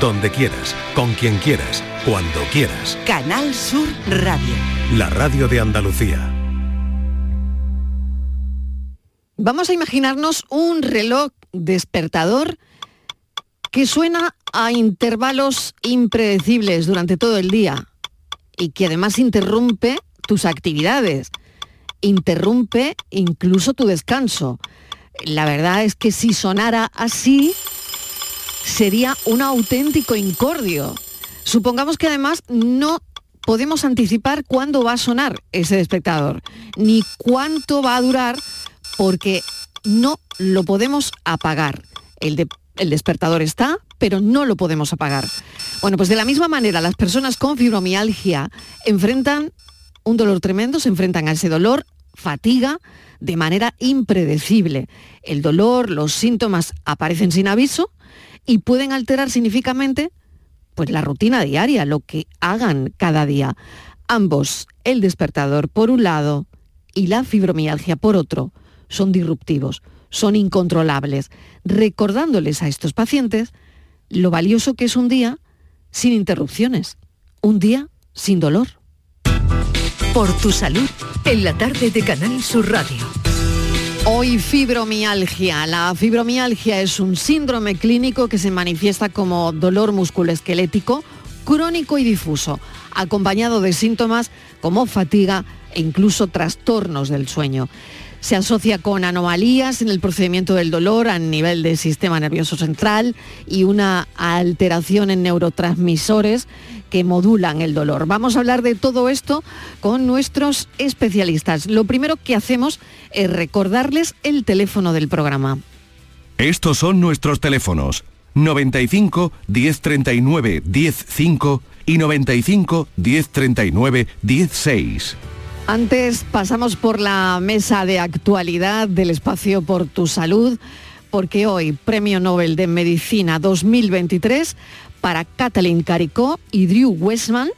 donde quieras, con quien quieras, cuando quieras. Canal Sur Radio. La radio de Andalucía. Vamos a imaginarnos un reloj despertador que suena a intervalos impredecibles durante todo el día y que además interrumpe tus actividades, interrumpe incluso tu descanso. La verdad es que si sonara así, sería un auténtico incordio. Supongamos que además no podemos anticipar cuándo va a sonar ese despertador, ni cuánto va a durar, porque no lo podemos apagar. El, el despertador está, pero no lo podemos apagar. Bueno, pues de la misma manera, las personas con fibromialgia enfrentan un dolor tremendo, se enfrentan a ese dolor, fatiga, de manera impredecible. El dolor, los síntomas aparecen sin aviso y pueden alterar significativamente pues, la rutina diaria, lo que hagan cada día. Ambos, el despertador por un lado y la fibromialgia por otro, son disruptivos, son incontrolables, recordándoles a estos pacientes lo valioso que es un día sin interrupciones, un día sin dolor. Por tu salud, en la tarde de Canal Sur Radio. Hoy fibromialgia. La fibromialgia es un síndrome clínico que se manifiesta como dolor musculoesquelético crónico y difuso, acompañado de síntomas como fatiga e incluso trastornos del sueño. Se asocia con anomalías en el procedimiento del dolor a nivel del sistema nervioso central y una alteración en neurotransmisores que modulan el dolor. Vamos a hablar de todo esto con nuestros especialistas. Lo primero que hacemos es recordarles el teléfono del programa. Estos son nuestros teléfonos 95 1039 105 y 95 1039 16. Antes pasamos por la mesa de actualidad del espacio por tu salud, porque hoy Premio Nobel de Medicina 2023 para Kathleen Caricó y Drew Westman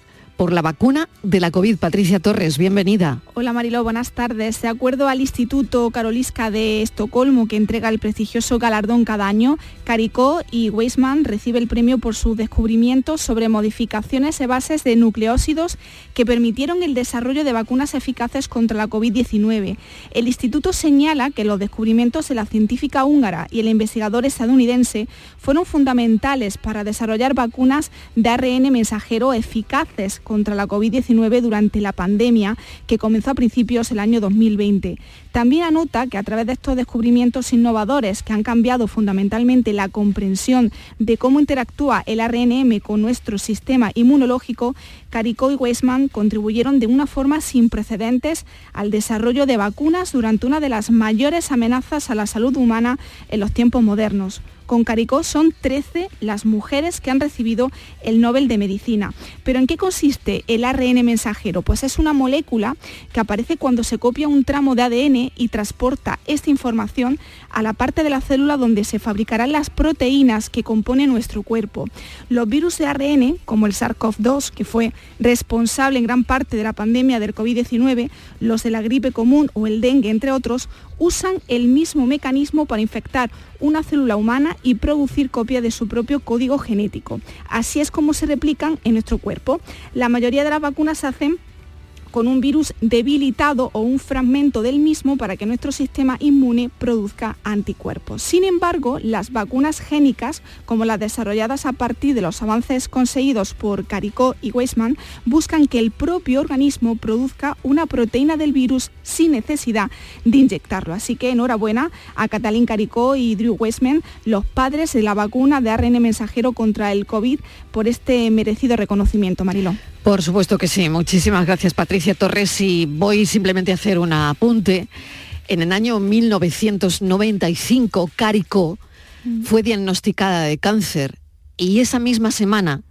por la vacuna de la COVID. Patricia Torres, bienvenida. Hola Marilo, buenas tardes. De acuerdo al Instituto Karolinska de Estocolmo, que entrega el prestigioso galardón cada año, Caricó y Weisman recibe el premio por su descubrimiento sobre modificaciones de bases de nucleósidos que permitieron el desarrollo de vacunas eficaces contra la COVID-19. El instituto señala que los descubrimientos de la científica húngara y el investigador estadounidense fueron fundamentales para desarrollar vacunas de ARN mensajero eficaces contra la COVID-19 durante la pandemia que comenzó a principios del año 2020. También anota que a través de estos descubrimientos innovadores que han cambiado fundamentalmente la comprensión de cómo interactúa el ARNM con nuestro sistema inmunológico, Caricó y Weisman contribuyeron de una forma sin precedentes al desarrollo de vacunas durante una de las mayores amenazas a la salud humana en los tiempos modernos con Caricó son 13 las mujeres que han recibido el Nobel de Medicina. ¿Pero en qué consiste el ARN mensajero? Pues es una molécula que aparece cuando se copia un tramo de ADN y transporta esta información a la parte de la célula donde se fabricarán las proteínas que componen nuestro cuerpo. Los virus de ARN, como el SARS-CoV-2, que fue responsable en gran parte de la pandemia del COVID-19, los de la gripe común o el dengue, entre otros, usan el mismo mecanismo para infectar una célula humana y producir copia de su propio código genético. Así es como se replican en nuestro cuerpo. La mayoría de las vacunas se hacen con un virus debilitado o un fragmento del mismo para que nuestro sistema inmune produzca anticuerpos. Sin embargo, las vacunas génicas, como las desarrolladas a partir de los avances conseguidos por Caricó y Weisman, buscan que el propio organismo produzca una proteína del virus sin necesidad de inyectarlo. Así que enhorabuena a Catalín Caricó y Drew Weisman, los padres de la vacuna de ARN mensajero contra el COVID, por este merecido reconocimiento, Marilón. Por supuesto que sí. Muchísimas gracias, Patricia Torres. Y voy simplemente a hacer un apunte. En el año 1995, Caricó mm. fue diagnosticada de cáncer y esa misma semana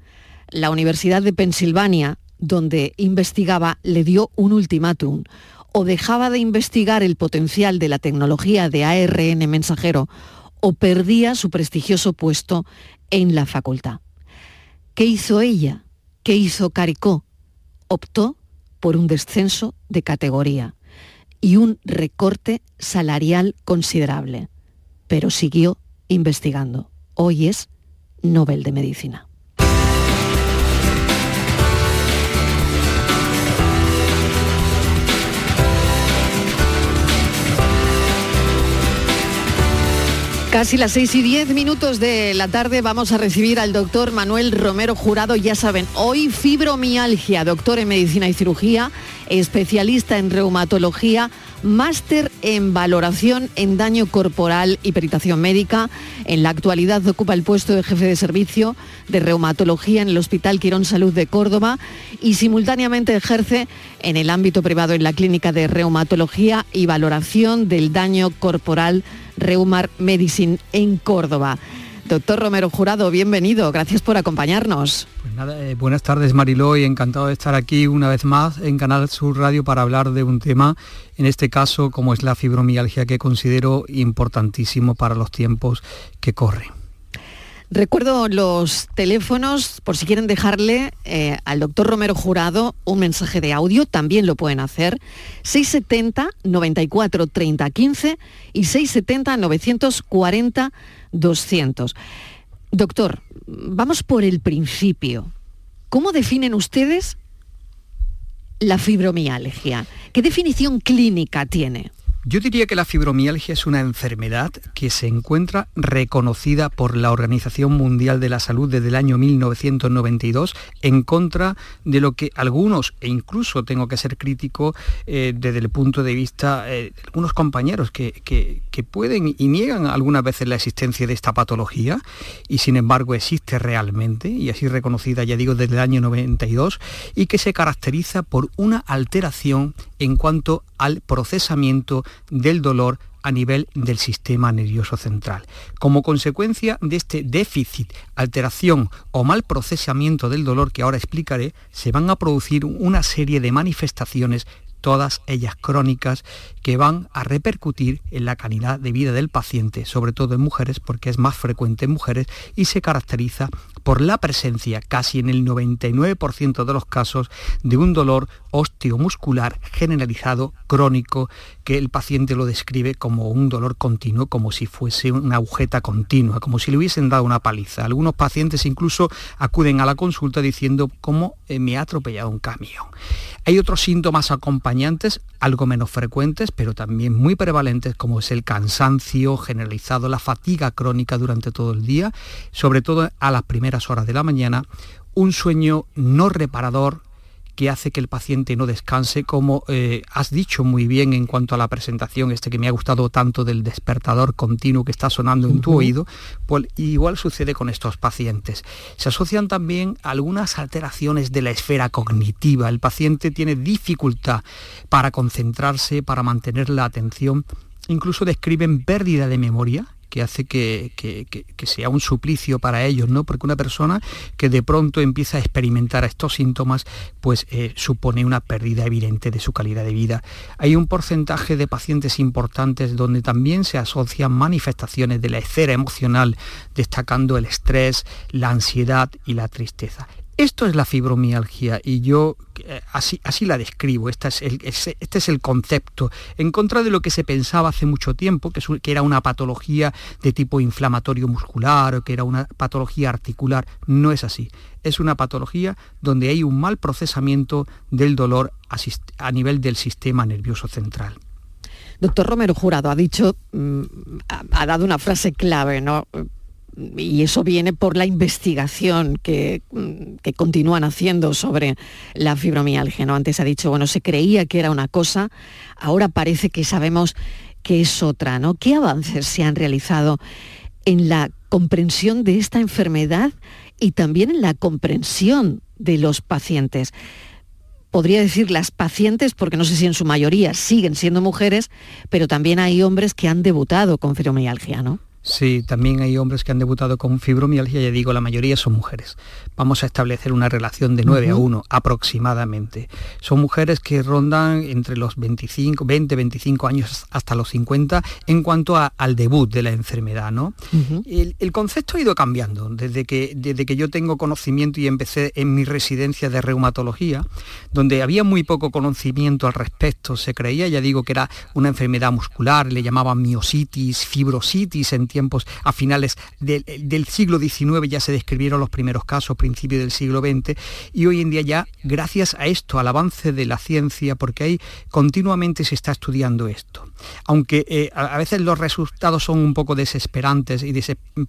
la Universidad de Pensilvania, donde investigaba, le dio un ultimátum. O dejaba de investigar el potencial de la tecnología de ARN mensajero o perdía su prestigioso puesto en la facultad. ¿Qué hizo ella? ¿Qué hizo Caricó? Optó por un descenso de categoría y un recorte salarial considerable, pero siguió investigando. Hoy es Nobel de Medicina. Casi las 6 y 10 minutos de la tarde vamos a recibir al doctor Manuel Romero Jurado. Ya saben, hoy fibromialgia, doctor en medicina y cirugía, especialista en reumatología, máster en valoración en daño corporal y peritación médica. En la actualidad ocupa el puesto de jefe de servicio de reumatología en el Hospital Quirón Salud de Córdoba y simultáneamente ejerce en el ámbito privado en la clínica de reumatología y valoración del daño corporal Reumar Medicine en Córdoba. Doctor Romero Jurado, bienvenido, gracias por acompañarnos. Pues eh, buenas tardes Mariló y encantado de estar aquí una vez más en Canal Sur Radio para hablar de un tema, en este caso como es la fibromialgia, que considero importantísimo para los tiempos que corren. Recuerdo los teléfonos por si quieren dejarle eh, al doctor Romero Jurado un mensaje de audio, también lo pueden hacer. 670 94 30 15 y 670 940 200. Doctor, vamos por el principio. ¿Cómo definen ustedes la fibromialgia? ¿Qué definición clínica tiene? Yo diría que la fibromialgia es una enfermedad que se encuentra reconocida por la Organización Mundial de la Salud desde el año 1992 en contra de lo que algunos, e incluso tengo que ser crítico eh, desde el punto de vista eh, de algunos compañeros que, que, pueden y niegan algunas veces la existencia de esta patología y sin embargo existe realmente y así reconocida ya digo desde el año 92 y que se caracteriza por una alteración en cuanto al procesamiento del dolor a nivel del sistema nervioso central. Como consecuencia de este déficit, alteración o mal procesamiento del dolor que ahora explicaré, se van a producir una serie de manifestaciones todas ellas crónicas, que van a repercutir en la calidad de vida del paciente, sobre todo en mujeres, porque es más frecuente en mujeres y se caracteriza por la presencia, casi en el 99% de los casos, de un dolor osteomuscular generalizado crónico que el paciente lo describe como un dolor continuo, como si fuese una agujeta continua, como si le hubiesen dado una paliza. Algunos pacientes incluso acuden a la consulta diciendo cómo eh, me ha atropellado un camión. Hay otros síntomas algo menos frecuentes, pero también muy prevalentes, como es el cansancio generalizado, la fatiga crónica durante todo el día, sobre todo a las primeras horas de la mañana, un sueño no reparador, que hace que el paciente no descanse, como eh, has dicho muy bien en cuanto a la presentación, este que me ha gustado tanto del despertador continuo que está sonando en tu oído, pues igual sucede con estos pacientes. Se asocian también algunas alteraciones de la esfera cognitiva. El paciente tiene dificultad para concentrarse, para mantener la atención, incluso describen pérdida de memoria, que hace que, sea un suplicio para ellos, ¿no? Porque una persona que de pronto empieza a experimentar estos síntomas, pues eh, supone una pérdida evidente de su calidad de vida. Hay un porcentaje de pacientes importantes donde también se asocian manifestaciones de la esfera emocional, destacando el estrés, la ansiedad y la tristeza. Esto es la fibromialgia y yo eh, así, así la describo, este es, el, concepto, en contra de lo que se pensaba hace mucho tiempo, que, era una patología de tipo inflamatorio muscular o que era una patología articular. No es así, es una patología donde hay un mal procesamiento del dolor a, nivel del sistema nervioso central. Doctor Romero Jurado ha dicho, mm, ha dado una frase clave, ¿no? Y eso viene por la investigación que, continúan haciendo sobre la fibromialgia. ¿no? Antes ha dicho, bueno, se creía que era una cosa, ahora parece que sabemos que es otra. ¿no? ¿Qué avances se han realizado en la comprensión de esta enfermedad y también en la comprensión de los pacientes? podría decir las pacientes, porque no sé si en su mayoría siguen siendo mujeres, pero también hay hombres que han debutado con fibromialgia, ¿no? Sí, también hay hombres que han debutado con fibromialgia, ya digo, la mayoría son mujeres. Vamos a establecer una relación de 9 a 1 aproximadamente. Son mujeres que rondan entre los 25, 20, 25 años hasta los 50 en cuanto al debut de la enfermedad. ¿no? el, concepto ha ido cambiando desde que, desde que yo tengo conocimiento y empecé en mi residencia de reumatología, donde había muy poco conocimiento al respecto. Se creía, ya digo, que era una enfermedad muscular, le llamaban miositis, fibrositis en tiempos a finales del siglo XIX ya se describieron los primeros casos, principios del siglo XX, y hoy en día ya, gracias a esto, al avance de la ciencia, porque ahí continuamente se está estudiando esto. Aunque eh, a, veces los resultados son un poco desesperantes y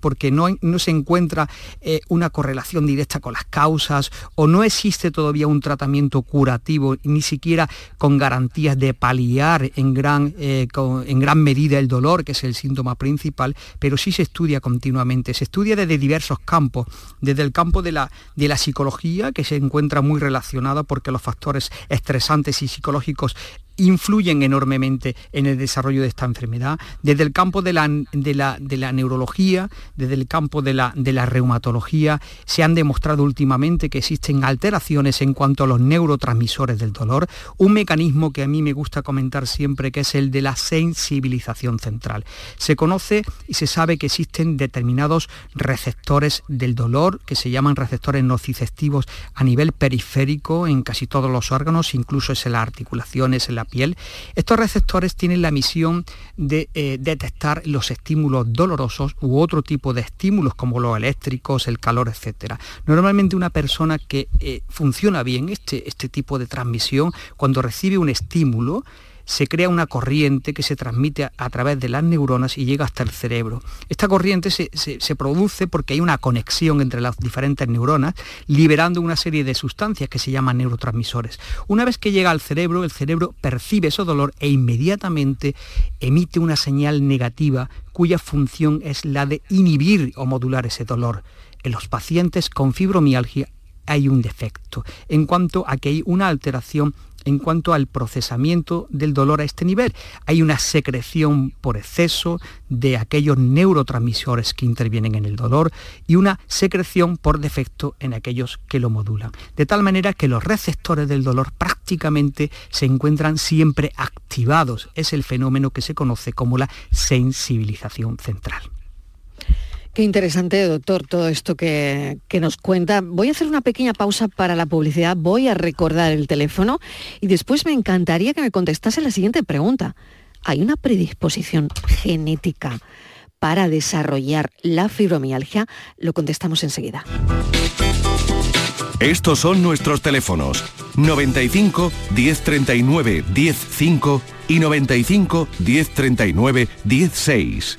porque no, no, se encuentra eh, una correlación directa con las causas o no existe todavía un tratamiento curativo, ni siquiera con garantías de paliar en gran, eh, en gran medida el dolor, que es el síntoma principal, pero sí se estudia continuamente. Se estudia desde diversos campos, desde el campo de la, de la psicología, que se encuentra muy relacionada porque los factores estresantes y psicológicos influyen enormemente en el desarrollo de esta enfermedad, desde el campo de la, de la, neurología, desde el campo de la, de la reumatología, se han demostrado últimamente que existen alteraciones en cuanto a los neurotransmisores del dolor, un mecanismo que a mí me gusta comentar siempre que es el de la sensibilización central. Se conoce y se sabe que existen determinados receptores del dolor que se llaman receptores nociceptivos a nivel periférico en casi todos los órganos, incluso en las articulaciones, en la piel, estos receptores tienen la misión de eh, detectar los estímulos dolorosos u otro tipo de estímulos como los eléctricos, el calor, etc. Normalmente una persona que eh, funciona bien este, este tipo de transmisión, cuando recibe un estímulo, se crea una corriente que se transmite a, través de las neuronas y llega hasta el cerebro. Esta corriente se, produce porque hay una conexión entre las diferentes neuronas, liberando una serie de sustancias que se llaman neurotransmisores. Una vez que llega al cerebro, el cerebro percibe ese dolor e inmediatamente emite una señal negativa cuya función es la de inhibir o modular ese dolor. En los pacientes con fibromialgia hay un defecto en cuanto a que hay una alteración en cuanto al procesamiento del dolor a este nivel. Hay una secreción por exceso de aquellos neurotransmisores que intervienen en el dolor y una secreción por defecto en aquellos que lo modulan. De tal manera que los receptores del dolor prácticamente se encuentran siempre activados. Es el fenómeno que se conoce como la sensibilización central. Interesante, doctor, todo esto que, nos cuenta. Voy a hacer una pequeña pausa para la publicidad, voy a recordar el teléfono y después me encantaría que me contestase la siguiente pregunta. ¿Hay una predisposición genética para desarrollar la fibromialgia? Lo contestamos enseguida. Estos son nuestros teléfonos 95 1039 105 y 95 1039 16.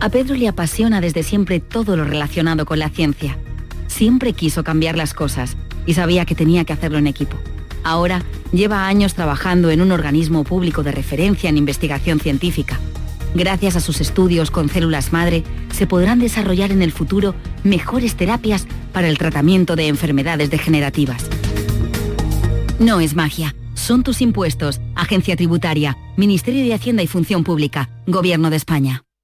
A Pedro le apasiona desde siempre todo lo relacionado con la ciencia. Siempre quiso cambiar las cosas y sabía que tenía que hacerlo en equipo. Ahora lleva años trabajando en un organismo público de referencia en investigación científica. Gracias a sus estudios con células madre, se podrán desarrollar en el futuro mejores terapias para el tratamiento de enfermedades degenerativas. No es magia, son tus impuestos, Agencia Tributaria, Ministerio de Hacienda y Función Pública, Gobierno de España.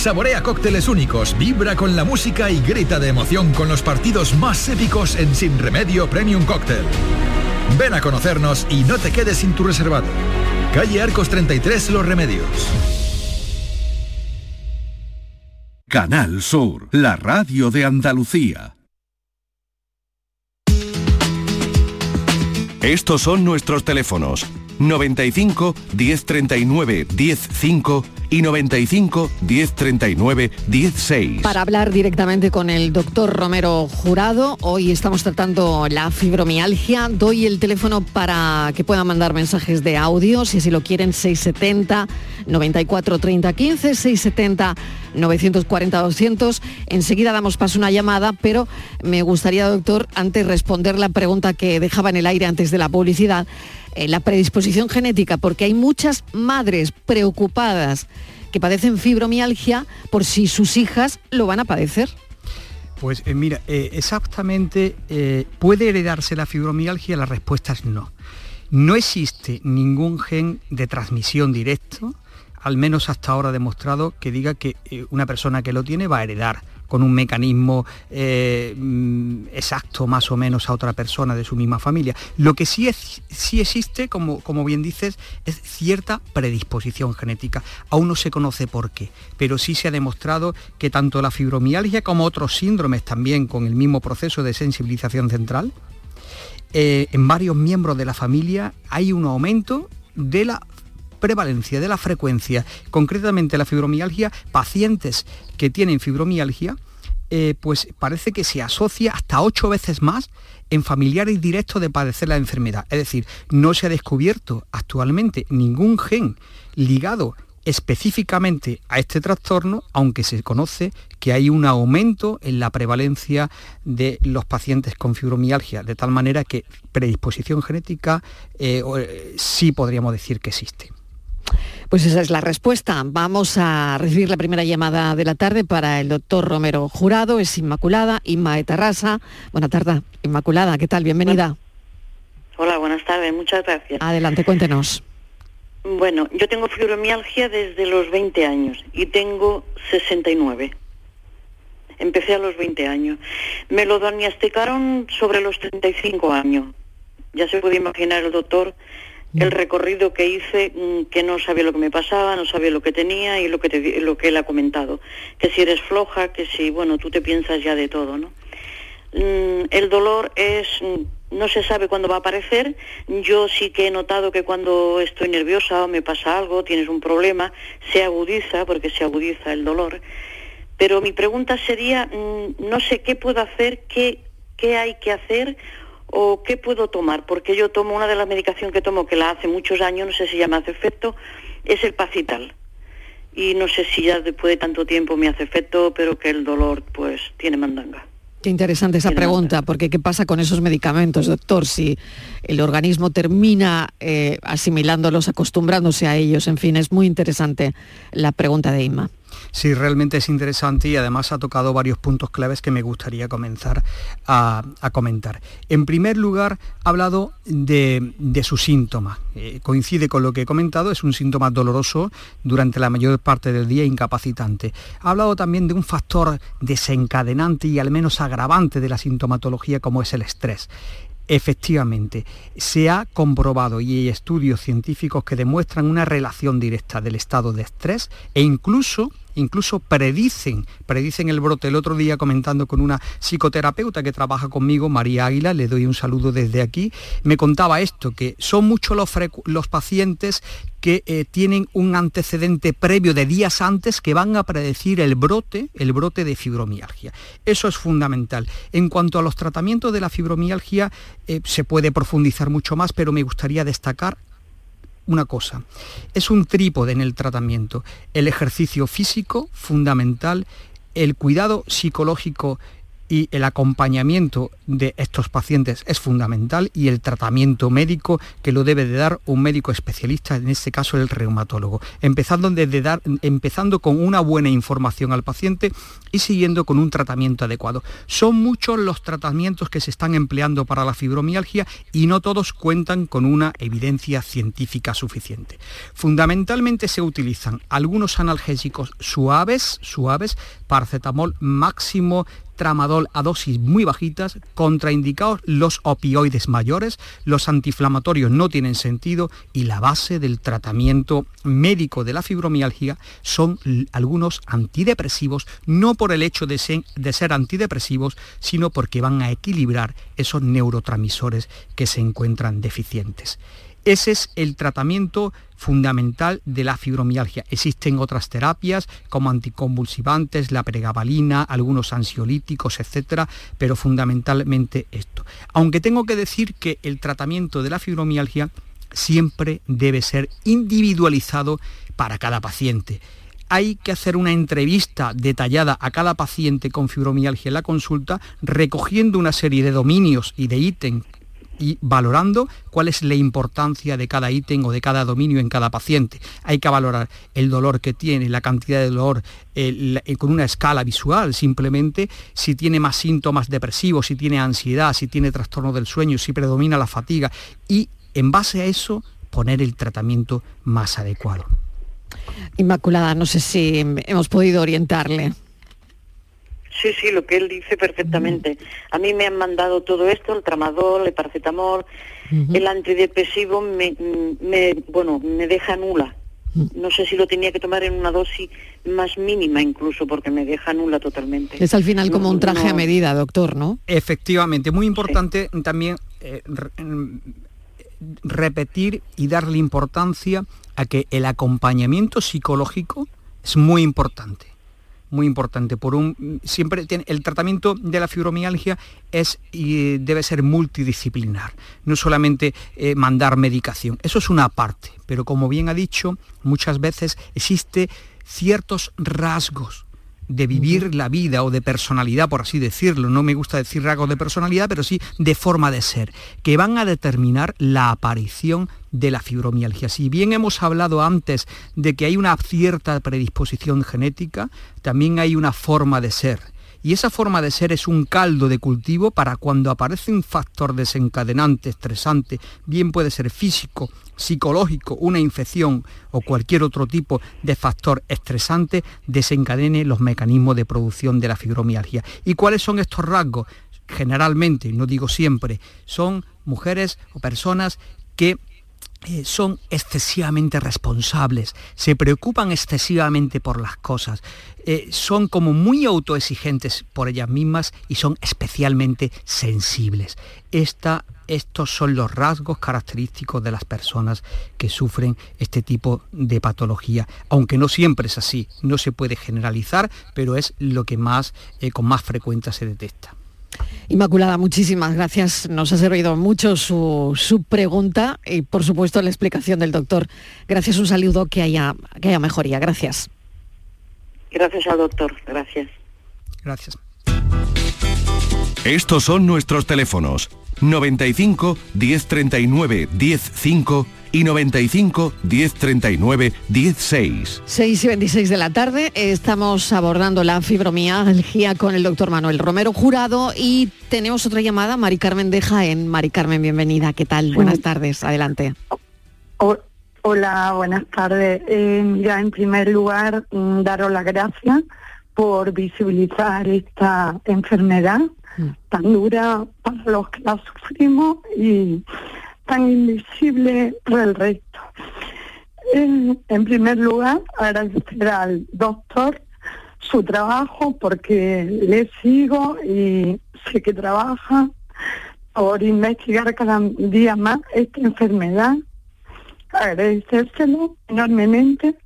Saborea cócteles únicos, vibra con la música y grita de emoción con los partidos más épicos en Sin Remedio Premium Cóctel. Ven a conocernos y no te quedes sin tu reservado. Calle Arcos 33 Los Remedios. Canal Sur, la radio de Andalucía. Estos son nuestros teléfonos 95 1039 105 y 95 1039 16. Para hablar directamente con el doctor Romero Jurado, hoy estamos tratando la fibromialgia. Doy el teléfono para que puedan mandar mensajes de audio, si así lo quieren, 670 94 30 15, 670 940 200. Enseguida damos paso a una llamada, pero me gustaría, doctor, antes responder la pregunta que dejaba en el aire antes de la publicidad eh, la predisposición genética, porque hay muchas madres preocupadas que padecen fibromialgia por si sus hijas lo van a padecer. Pues eh, mira, eh, exactamente, ¿puede heredarse la fibromialgia? La respuesta es no. No existe ningún gen de transmisión directo, al menos hasta ahora demostrado, que diga que una persona que lo tiene va a heredar con un mecanismo eh, mm, exacto más o menos a otra persona de su misma familia. Lo que sí, es, sí existe, como, como bien dices, es cierta predisposición genética. Aún no se conoce por qué, pero sí se ha demostrado que tanto la fibromialgia como otros síndromes también con el mismo proceso de sensibilización central, eh, en varios miembros de la familia hay un aumento de la prevalencia de la frecuencia, concretamente la fibromialgia, pacientes que tienen fibromialgia, eh, pues parece que se asocia hasta ocho veces más en familiares directos de padecer la enfermedad. Es decir, no se ha descubierto actualmente ningún gen ligado específicamente a este trastorno, aunque se conoce que hay un aumento en la prevalencia de los pacientes con fibromialgia, de tal manera que predisposición genética eh, eh, sí podríamos decir que existe. Pues esa es la respuesta. Vamos a recibir la primera llamada de la tarde para el doctor Romero Jurado, es Inmaculada, Inma Etarrasa. Buenas tardes, Inmaculada, ¿qué tal? Bienvenida. Hola, buenas tardes, muchas gracias. Adelante, cuéntenos. Bueno, yo tengo fibromialgia desde los 20 años y tengo 69. Empecé a los 20 años. Me lo diagnosticaron sobre los 35 años. Ya se puede imaginar el doctor el recorrido que hice, mm, que no sabía lo que me pasaba, no sabía lo que tenía y lo que, te, lo que él ha comentado. Que si eres floja, que si, bueno, tú te piensas ya de todo, ¿no? Mm, el dolor es, mm, no se sabe cuándo va a aparecer. Yo sí que he notado que cuando estoy nerviosa o me pasa algo, tienes un problema, se agudiza, porque se agudiza el dolor. Pero mi pregunta sería, no sé qué puedo hacer, qué, qué hay que hacer o qué puedo tomar, porque yo tomo una de las medicaciones que tomo que la hace muchos años, no sé si ya me hace efecto, es el Pacital. Y no sé si ya después de tanto tiempo me hace efecto, pero que el dolor pues tiene mandanga. Qué interesante esa pregunta, porque ¿qué pasa con esos medicamentos, doctor? Si el organismo termina eh, asimilándolos, acostumbrándose a ellos, en fin, es muy interesante la pregunta de Inma. Sí, realmente es interesante y además ha tocado varios puntos claves que me gustaría comenzar a, comentar. En primer lugar, ha hablado de, su síntoma. Eh, coincide con lo que he comentado, es un síntoma doloroso durante la mayor parte del día, incapacitante. Ha hablado también de un factor desencadenante y al menos agravante de la sintomatología como es el estrés. Efectivamente, se ha comprobado y hay estudios científicos que demuestran una relación directa del estado de estrés e incluso incluso predicen, predicen el brote. El otro día comentando con una psicoterapeuta que trabaja conmigo, María Águila, le doy un saludo desde aquí, me contaba esto, que son muchos los, pacientes que eh, tienen un antecedente previo de días antes que van a predecir el brote, el brote de fibromialgia. Eso es fundamental. En cuanto a los tratamientos de la fibromialgia, eh, se puede profundizar mucho más, pero me gustaría destacar una cosa, es un trípode en el tratamiento, el ejercicio físico fundamental, el cuidado psicológico y el acompañamiento de estos pacientes es fundamental y el tratamiento médico que lo debe de dar un médico especialista, en este caso el reumatólogo, empezando, desde dar, empezando con una buena información al paciente y siguiendo con un tratamiento adecuado. Son muchos los tratamientos que se están empleando para la fibromialgia y no todos cuentan con una evidencia científica suficiente. Fundamentalmente se utilizan algunos analgésicos suaves, suaves, paracetamol máximo tramadol a dosis muy bajitas, contraindicados los opioides mayores, los antiinflamatorios no tienen sentido y la base del tratamiento médico de la fibromialgia son algunos antidepresivos, no por el hecho de ser, de ser antidepresivos, sino porque van a equilibrar esos neurotransmisores que se encuentran deficientes. Ese es el tratamiento fundamental de la fibromialgia. Existen otras terapias como anticonvulsivantes, la pregabalina, algunos ansiolíticos, etcétera, pero fundamentalmente esto. Aunque tengo que decir que el tratamiento de la fibromialgia siempre debe ser individualizado para cada paciente hay que hacer una entrevista detallada a cada paciente con fibromialgia en la consulta, recogiendo una serie de dominios y de ítems y valorando cuál es la importancia de cada ítem o de cada dominio en cada paciente. Hay que valorar el dolor que tiene, la cantidad de dolor eh, con una escala visual, simplemente si tiene más síntomas depresivos, si tiene ansiedad, si tiene trastorno del sueño, si predomina la fatiga y en base a eso poner el tratamiento más adecuado. Inmaculada, no sé si hemos podido orientarle. Sí, sí, lo que él dice perfectamente. A mí me han mandado todo esto, el tramadol, el paracetamol, el antidepresivo, me, bueno, me deja nula. No sé si lo tenía que tomar en una dosis más mínima incluso, porque me deja nula totalmente. Es al final como un traje a medida, doctor, ¿no? Efectivamente, muy importante también eh, repetir y darle importancia a que el acompañamiento psicológico es muy importante muy importante. Por un, siempre tiene, el tratamiento de la fibromialgia es y debe ser multidisciplinar, no solamente eh, mandar medicación. Eso es una parte, pero como bien ha dicho, muchas veces existe ciertos rasgos de vivir la vida o de personalidad, por así decirlo, no me gusta decir rasgos de personalidad, pero sí de forma de ser, que van a determinar la aparición de la fibromialgia. Si bien hemos hablado antes de que hay una cierta predisposición genética, también hay una forma de ser. Y esa forma de ser es un caldo de cultivo para cuando aparece un factor desencadenante, estresante, bien puede ser físico, psicológico, una infección o cualquier otro tipo de factor estresante, desencadene los mecanismos de producción de la fibromialgia. ¿Y cuáles son estos rasgos? Generalmente, no digo siempre, son mujeres o personas que eh, son excesivamente responsables, se preocupan excesivamente por las cosas, eh, son como muy autoexigentes por ellas mismas y son especialmente sensibles. Estos son los rasgos característicos de las personas que sufren este tipo de patología, aunque no siempre es así, no se puede generalizar, pero es lo que más, eh, con más frecuencia se detecta. Inmaculada, muchísimas gracias. Nos ha servido mucho su, pregunta y por supuesto la explicación del doctor. Gracias, un saludo, que haya, que haya mejoría. Gracias. Gracias al doctor, gracias. Gracias. Estos son nuestros teléfonos 95 1039 105 y 95 1039 16. 6 y 26 de la tarde estamos abordando la fibromialgia con el doctor Manuel Romero Jurado y tenemos otra llamada, Mari Carmen de Jaén. Mari Carmen, bienvenida. ¿Qué tal? Buenas tardes. Adelante. hola, buenas tardes. Eh, ya en primer lugar, mm, daros las gracias por visibilizar esta enfermedad. Tan dura para los que la sufrimos y tan invisible para el resto. En, primer lugar, agradecer al doctor su trabajo porque le sigo y sé que trabaja por investigar cada día más esta enfermedad. Agradecérselo enormemente.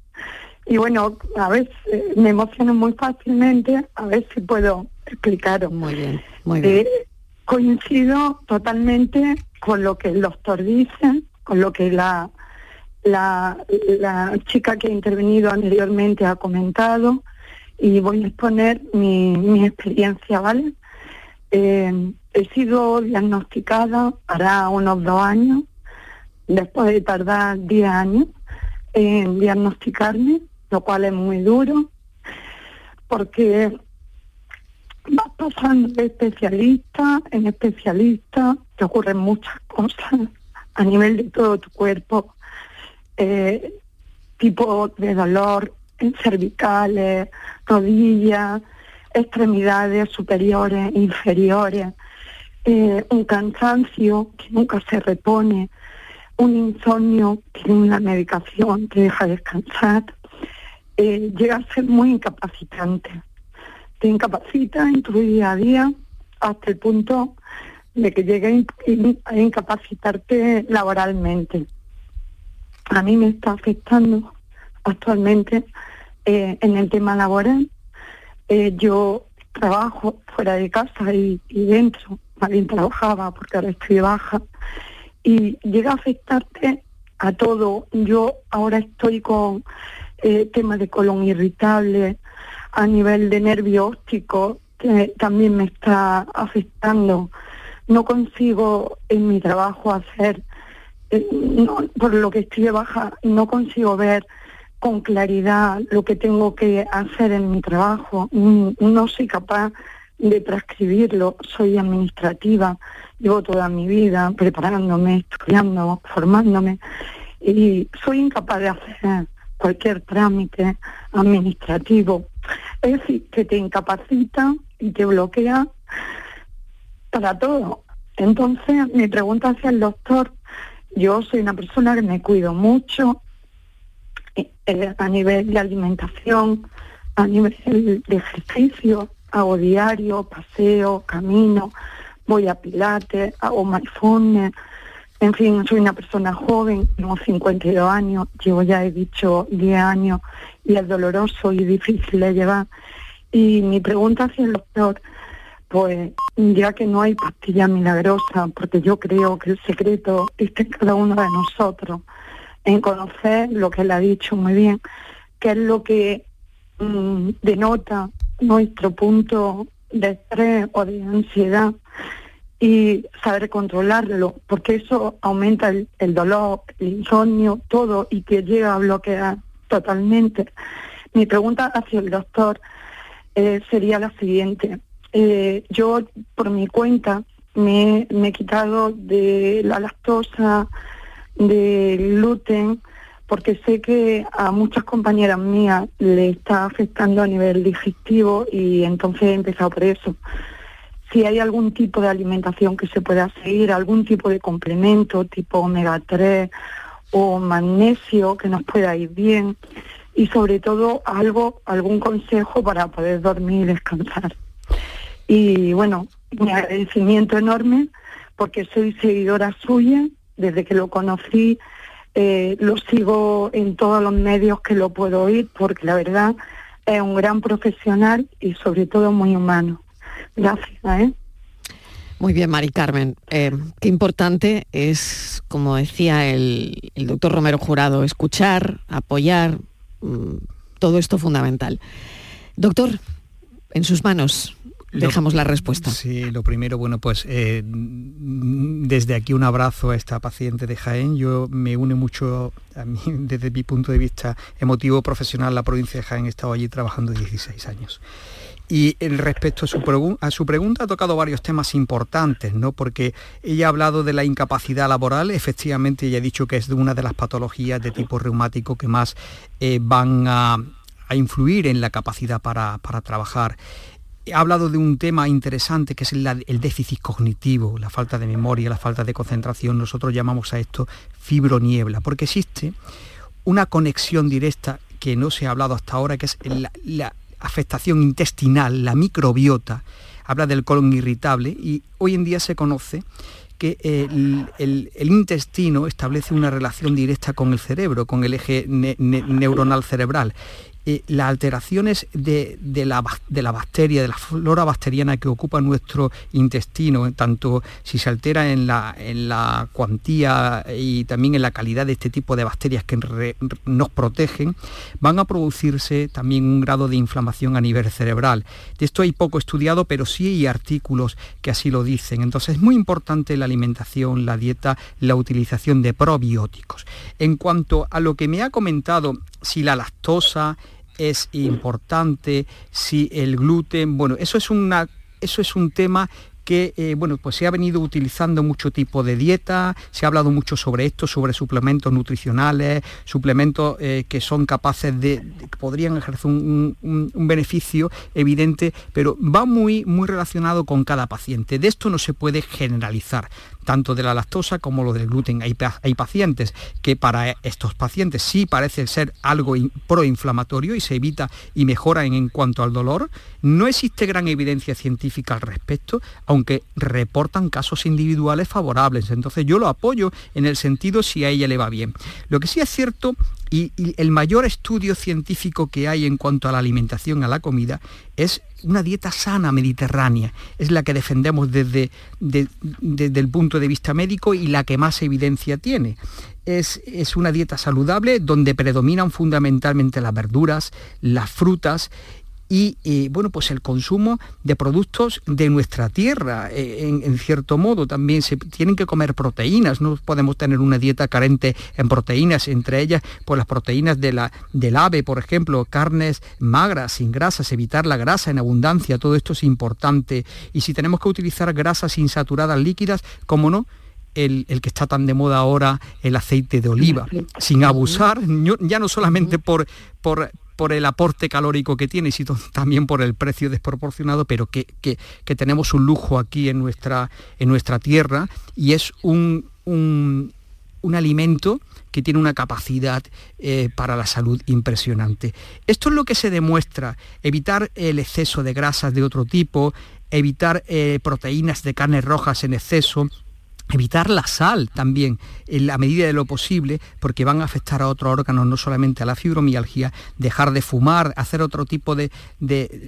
Y bueno, a veces me emociono muy fácilmente, a ver si puedo explicaros. Muy bien, muy bien. Eh, coincido totalmente con lo que el doctor dice, con lo que la, la, chica que ha intervenido anteriormente ha comentado y voy a exponer mi, mi experiencia, ¿vale? Eh, he sido diagnosticada para unos dos años, después de tardar 10 años en diagnosticarme, lo cual es muy duro, porque vas pasando de especialista en especialista, te ocurren muchas cosas a nivel de todo tu cuerpo, eh, tipo de dolor en cervicales, rodillas, extremidades superiores, inferiores, eh, un cansancio que nunca se repone, un insomnio que una medicación te deja descansar, eh, llega a ser muy incapacitante te incapacita en tu día a día hasta el punto de que llegue a incapacitarte laboralmente. a mí me está afectando actualmente eh, en el tema laboral. Eh, yo trabajo fuera de casa y, dentro, más trabajaba porque ahora estoy baja, y llega a afectarte a todo. Yo ahora estoy con eh, temas de colon irritable, a nivel de nervio óptico, que también me está afectando. No consigo en mi trabajo hacer, eh, por lo que estoy de baja, no consigo ver con claridad lo que tengo que hacer en mi trabajo. Mm, no soy capaz de transcribirlo, soy administrativa, llevo toda mi vida preparándome, estudiando, formándome y soy incapaz de hacer cualquier trámite administrativo. Es decir, que te incapacita y te bloquea para todo. Entonces, mi pregunta hacia el doctor, yo soy una persona que me cuido mucho, eh, a nivel de alimentación, a nivel de ejercicio, hago diario, paseo, camino, voy a pilates, hago mindfulness, en fin, soy una persona joven, tengo 52 años, llevo ya he dicho 10 años y es doloroso y difícil de llevar. Y mi pregunta hacia el doctor, pues ya que no hay pastilla milagrosa, porque yo creo que el secreto está en cada uno de nosotros, en conocer lo que él ha dicho muy bien, que es lo que mm, denota nuestro punto de estrés o de ansiedad y saber controlarlo, porque eso aumenta el, dolor, el insomnio, todo y que llega a bloquear totalmente. Mi pregunta hacia el doctor eh, sería la siguiente. Eh, yo, por mi cuenta, me, me he quitado de la lactosa, del gluten, porque sé que a muchas compañeras mías le está afectando a nivel digestivo y entonces he empezado por eso. Si hay algún tipo de alimentación que se pueda seguir, algún tipo de complemento tipo omega 3 o magnesio que nos pueda ir bien y sobre todo algo, algún consejo para poder dormir y descansar. Y bueno, mi agradecimiento enorme porque soy seguidora suya desde que lo conocí, eh, lo sigo en todos los medios que lo puedo oír, porque la verdad es un gran profesional y sobre todo muy humano. Gracias. ¿eh? Muy bien, Mari Carmen. Eh, qué importante es, como decía el, el, doctor Romero Jurado, escuchar, apoyar, mm, todo esto fundamental. Doctor, en sus manos, dejamos la respuesta. Sí, lo primero, bueno, pues eh, desde aquí un abrazo a esta paciente de Jaén. Yo me une mucho a mí, desde mi punto de vista emotivo profesional, la provincia de Jaén. He estado allí trabajando 16 años. Y respecto a su, pregunta ha tocado varios temas importantes, ¿no? Porque ella ha hablado de la incapacidad laboral, efectivamente ella ha dicho que es de una de las patologías de tipo reumático que más eh, van a, influir en la capacidad para, para trabajar ha hablado de un tema interesante que es el, déficit cognitivo, la falta de memoria, la falta de concentración. Nosotros llamamos a esto fibroniebla, porque existe una conexión directa que no se ha hablado hasta ahora, que es la, afectación intestinal, la microbiota. Habla del colon irritable y hoy en día se conoce que el, intestino establece una relación directa con el cerebro, con el eje neuronal cerebral. Eh, las alteraciones de, la, de, la, bacteria, de la flora bacteriana que ocupa nuestro intestino, tanto si se altera en la, en la cuantía y también en la calidad de este tipo de bacterias que nos protegen, van a producirse también un grado de inflamación a nivel cerebral. De esto hay poco estudiado, pero sí hay artículos que así lo dicen. Entonces es muy importante la alimentación, la dieta, la utilización de probióticos. En cuanto a lo que me ha comentado, si la lactosa, es importante, si el gluten, bueno, eso es, una, eso es un tema que eh, bueno, pues se ha venido utilizando mucho tipo de dieta, se ha hablado mucho sobre esto, sobre suplementos nutricionales, suplementos eh, que son capaces de, que podrían ejercer un, beneficio evidente, pero va muy, muy relacionado con cada paciente. De esto no se puede generalizar tanto de la lactosa como lo del gluten. Hay, hay, pacientes que para estos pacientes sí parece ser algo proinflamatorio y se evita y mejora en, cuanto al dolor. No existe gran evidencia científica al respecto, aunque reportan casos individuales favorables. Entonces yo lo apoyo en el sentido si a ella le va bien. Lo que sí es cierto y, el mayor estudio científico que hay en cuanto a la alimentación, a la comida, es una dieta sana mediterránea. Es la que defendemos desde, desde el punto de vista médico y la que más evidencia tiene. Es, es, una dieta saludable donde predominan fundamentalmente las verduras, las frutas y bueno, pues el consumo de productos de nuestra tierra, eh, en, cierto modo, también se tienen que comer proteínas, no podemos tener una dieta carente en proteínas, entre ellas pues las proteínas de la, del ave, por ejemplo, carnes magras, sin grasas, evitar la grasa en abundancia, todo esto es importante. Y si tenemos que utilizar grasas insaturadas líquidas, como no, el, que está tan de moda ahora, el aceite de oliva, sin abusar, ya no solamente por, por, por el aporte calórico que tiene, sino también por el precio desproporcionado, pero que, tenemos un lujo aquí en nuestra, en nuestra tierra y es un, un, alimento que tiene una capacidad eh, para la salud impresionante. Esto es lo que se demuestra, evitar el exceso de grasas de otro tipo, evitar eh, proteínas de carnes rojas en exceso, Evitar la sal también en la medida de lo posible porque van a afectar a otros órganos, no solamente a la fibromialgia, dejar de fumar, hacer otro tipo de, de,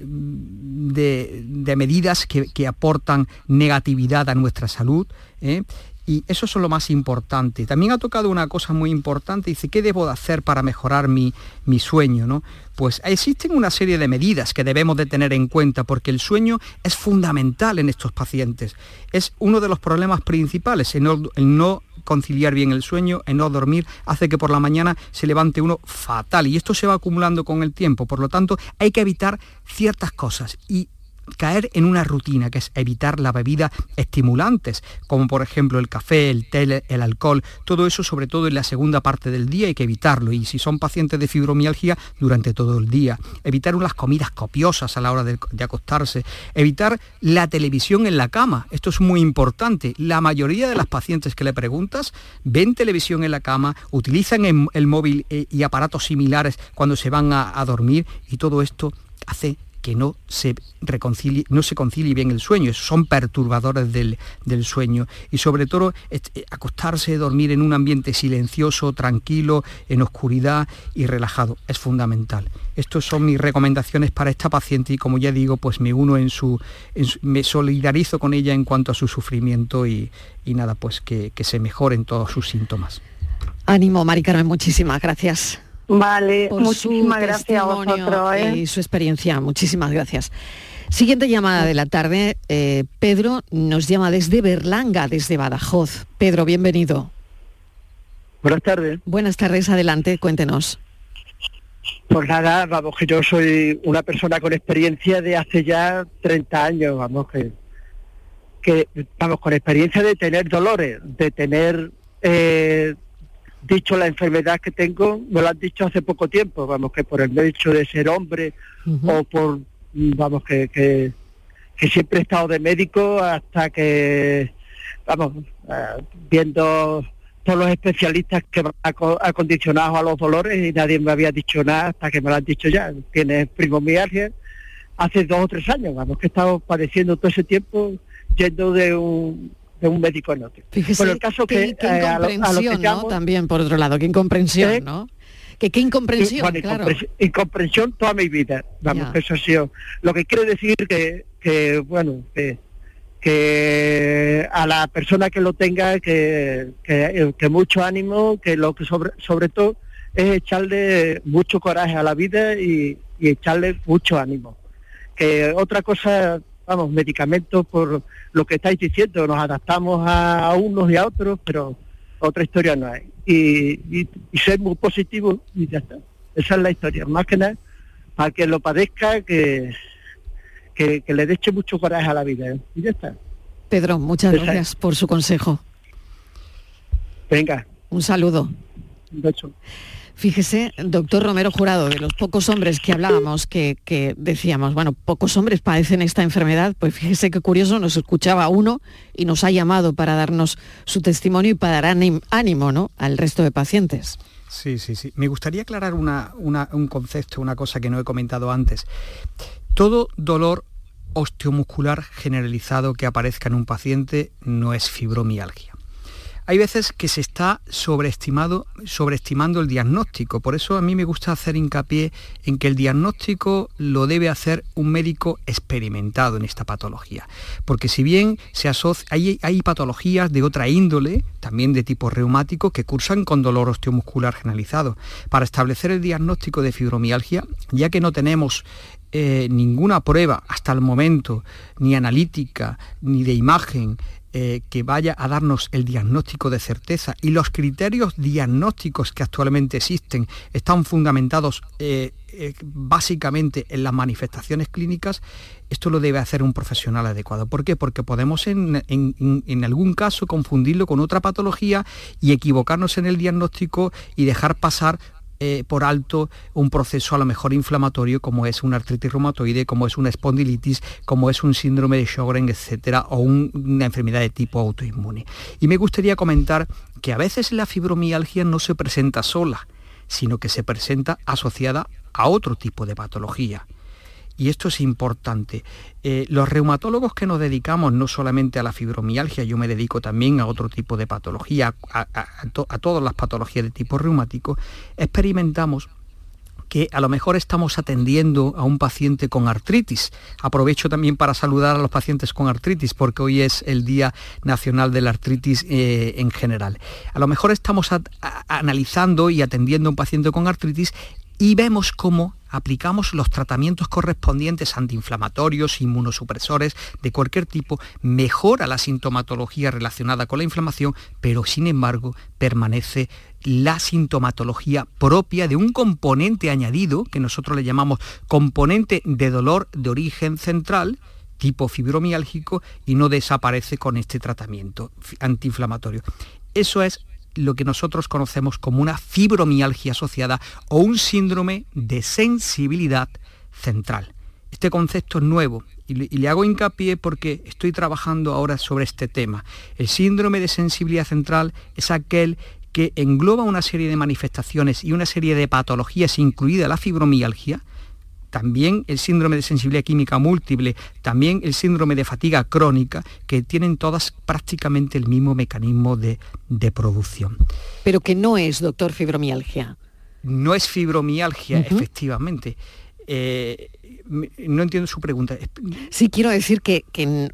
medidas que, aportan negatividad a nuestra salud. ¿eh? Y eso es lo más importante. También ha tocado una cosa muy importante, dice, ¿qué debo de hacer para mejorar mi, mi sueño? ¿no? Pues existen una serie de medidas que debemos de tener en cuenta porque el sueño es fundamental en estos pacientes. Es uno de los problemas principales, el no, conciliar bien el sueño, el no dormir, hace que por la mañana se levante uno fatal y esto se va acumulando con el tiempo. Por lo tanto, hay que evitar ciertas cosas y caer en una rutina, que es evitar la bebida estimulantes, como por ejemplo el café, el té, el alcohol, todo eso sobre todo en la segunda parte del día hay que evitarlo. Y si son pacientes de fibromialgia durante todo el día, evitar unas comidas copiosas a la hora de, acostarse, evitar la televisión en la cama, esto es muy importante, la mayoría de las pacientes que le preguntas ven televisión en la cama, utilizan el, móvil eh, y aparatos similares cuando se van a dormir y todo esto hace que no se reconcilie, no se concilie bien el sueño, son perturbadores del, sueño y sobre todo eh, acostarse, dormir en un ambiente silencioso, tranquilo, en oscuridad y relajado, es fundamental. Estas son mis recomendaciones para esta paciente y como ya digo, pues me uno en su, me solidarizo con ella en cuanto a su sufrimiento y, nada, pues que, que se mejoren todos sus síntomas. Ánimo, Mari Carmen, muchísimas gracias. Vale, muchísimas gracias a vosotros. ¿eh? Y su experiencia, muchísimas gracias. Siguiente llamada de la tarde. Eh, Pedro nos llama desde Berlanga, desde Badajoz. Pedro, bienvenido. Buenas tardes. Buenas tardes, adelante, cuéntenos. Pues nada, vamos, que yo soy una persona con experiencia de hace ya 30 años, vamos, que, que vamos, con experiencia de tener dolores, de tener eh, dicho la enfermedad que tengo, me lo han dicho hace poco tiempo, vamos, que por el hecho de ser hombre o por, vamos, que, que, siempre he estado de médico hasta que, vamos, eh, viendo todos los especialistas que van acondicionados a los dolores y nadie me había dicho nada hasta que me lo han dicho ya. Tienes primomialgia hace dos o tres años, vamos, que he estado padeciendo todo ese tiempo yendo de un de un médico en otro. Fíjese, el caso que, qué eh, incomprensión, ¿no? También, por otro lado, qué incomprensión, ¿Eh? ¿no? Que qué incomprensión, claro. incomprensión, toda mi vida, vamos, eso ha sido. Lo que quiere decir que, que bueno, que, que a la persona que lo tenga, que, que, mucho ánimo, que lo que sobre, sobre todo es echarle mucho coraje a la vida y, y echarle mucho ánimo. Que otra cosa vamos, medicamentos por lo que estáis diciendo, nos adaptamos a, unos y a otros, pero otra historia no hay. Y, y, ser muy positivo y ya está. Esa es la historia. Más que nada, para que lo padezca, que, que, le eche mucho coraje a la vida. ¿eh? Y ya está. Pedro, muchas gracias por su consejo. Venga. Un saludo. Un beso. Fíjese, doctor Romero Jurado, de los pocos hombres que hablábamos, que, decíamos, bueno, pocos hombres padecen esta enfermedad, pues fíjese qué curioso, nos escuchaba uno y nos ha llamado para darnos su testimonio y para dar ánimo ¿no? al resto de pacientes. Sí, sí, sí. Me gustaría aclarar un concepto, una cosa que no he comentado antes. Todo dolor osteomuscular generalizado que aparezca en un paciente no es fibromialgia. Hay veces que se está sobreestimando el diagnóstico, por eso a mí me gusta hacer hincapié en que el diagnóstico lo debe hacer un médico experimentado en esta patología, porque si bien se asocia, hay, hay patologías de otra índole, también de tipo reumático, que cursan con dolor osteomuscular generalizado. Para establecer el diagnóstico de fibromialgia, ya que no tenemos eh, ninguna prueba hasta el momento, ni analítica, ni de imagen, eh, que vaya a darnos el diagnóstico de certeza y los criterios diagnósticos que actualmente existen están fundamentados eh, eh, básicamente en las manifestaciones clínicas, esto lo debe hacer un profesional adecuado. ¿Por qué? Porque podemos en, en, algún caso confundirlo con otra patología y equivocarnos en el diagnóstico y dejar pasar eh, por alto un proceso a lo mejor inflamatorio como es una artritis reumatoide, como es una espondilitis, como es un síndrome de Sjögren, etcétera, o una enfermedad de tipo autoinmune. Y me gustaría comentar que a veces la fibromialgia no se presenta sola, sino que se presenta asociada a otro tipo de patología y esto es importante. Eh, los reumatólogos que nos dedicamos no solamente a la fibromialgia, yo me dedico también a otro tipo de patología, a, todas las patologías de tipo reumático, experimentamos que a lo mejor estamos atendiendo a un paciente con artritis. Aprovecho también para saludar a los pacientes con artritis porque hoy es el Día Nacional de la Artritis eh, en general. A lo mejor estamos analizando y atendiendo a un paciente con artritis y vemos cómo aplicamos los tratamientos correspondientes antiinflamatorios, inmunosupresores de cualquier tipo, mejora la sintomatología relacionada con la inflamación, pero sin embargo permanece la sintomatología propia de un componente añadido, que nosotros le llamamos componente de dolor de origen central, tipo fibromiálgico, y no desaparece con este tratamiento antiinflamatorio. Eso es lo que nosotros conocemos como una fibromialgia asociada o un síndrome de sensibilidad central. Este concepto es nuevo y le, hago hincapié porque estoy trabajando ahora sobre este tema. El síndrome de sensibilidad central es aquel que engloba una serie de manifestaciones y una serie de patologías, incluida la fibromialgia, también el síndrome de sensibilidad química múltiple, también el síndrome de fatiga crónica, que tienen todas prácticamente el mismo mecanismo de, producción. Pero que no es, doctor, fibromialgia. No es fibromialgia, efectivamente. Eh, no entiendo su pregunta. Sí, quiero decir que,